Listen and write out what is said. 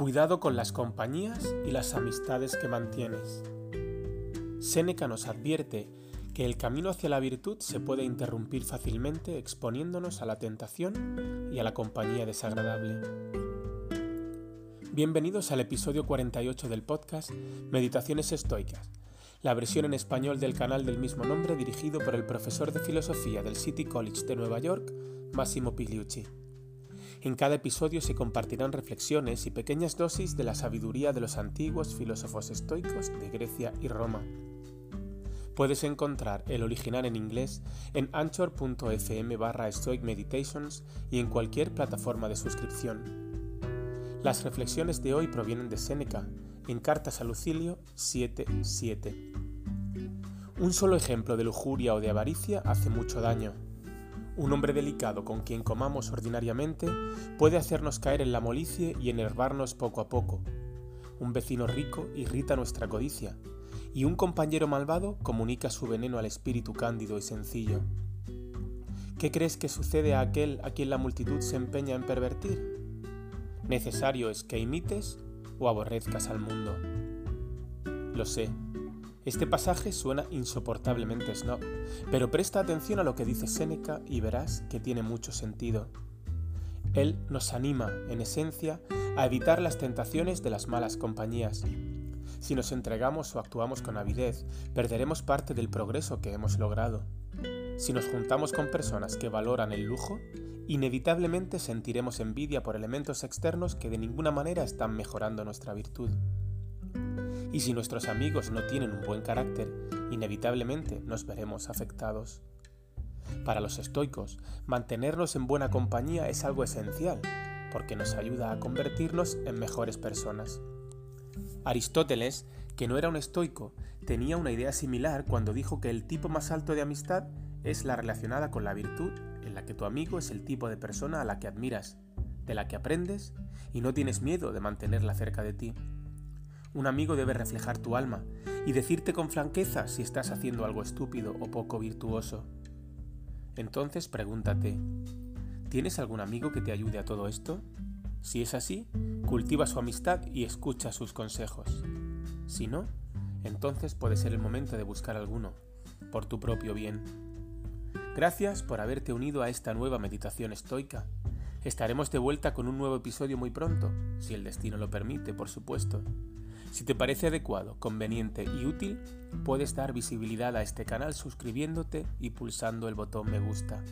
Cuidado con las compañías y las amistades que mantienes. Séneca nos advierte que el camino hacia la virtud se puede interrumpir fácilmente exponiéndonos a la tentación y a la compañía desagradable. Bienvenidos al episodio 48 del podcast Meditaciones Estoicas, la versión en español del canal del mismo nombre dirigido por el profesor de filosofía del City College de Nueva York, Massimo Pigliucci. En cada episodio se compartirán reflexiones y pequeñas dosis de la sabiduría de los antiguos filósofos estoicos de Grecia y Roma. Puedes encontrar el original en inglés en anchor.fm barra Stoic Meditations y en cualquier plataforma de suscripción. Las reflexiones de hoy provienen de Séneca, en Cartas a Lucilio 7.7. Un solo ejemplo de lujuria o de avaricia hace mucho daño. Un hombre delicado con quien comamos ordinariamente puede hacernos caer en la molicie y enervarnos poco a poco. Un vecino rico irrita nuestra codicia, y un compañero malvado comunica su veneno al espíritu cándido y sencillo. ¿Qué crees que sucede a aquel a quien la multitud se empeña en pervertir? Necesario es que imites o aborrezcas al mundo. Lo sé, este pasaje suena insoportablemente snob, pero presta atención a lo que dice Séneca y verás que tiene mucho sentido. Él nos anima, en esencia, a evitar las tentaciones de las malas compañías. Si nos entregamos o actuamos con avidez, perderemos parte del progreso que hemos logrado. Si nos juntamos con personas que valoran el lujo, inevitablemente sentiremos envidia por elementos externos que de ninguna manera están mejorando nuestra virtud. Y si nuestros amigos no tienen un buen carácter, inevitablemente nos veremos afectados. Para los estoicos, mantenernos en buena compañía es algo esencial, porque nos ayuda a convertirnos en mejores personas. Aristóteles, que no era un estoico, tenía una idea similar cuando dijo que el tipo más alto de amistad es la relacionada con la virtud, en la que tu amigo es el tipo de persona a la que admiras, de la que aprendes y no tienes miedo de mantenerla cerca de ti. Un amigo debe reflejar tu alma y decirte con franqueza si estás haciendo algo estúpido o poco virtuoso. Entonces pregúntate, ¿tienes algún amigo que te ayude a todo esto? Si es así, cultiva su amistad y escucha sus consejos. Si no, entonces puede ser el momento de buscar alguno, por tu propio bien. Gracias por haberte unido a esta nueva meditación estoica. Estaremos de vuelta con un nuevo episodio muy pronto, si el destino lo permite, por supuesto. Si te parece adecuado, conveniente y útil, puedes dar visibilidad a este canal suscribiéndote y pulsando el botón me gusta.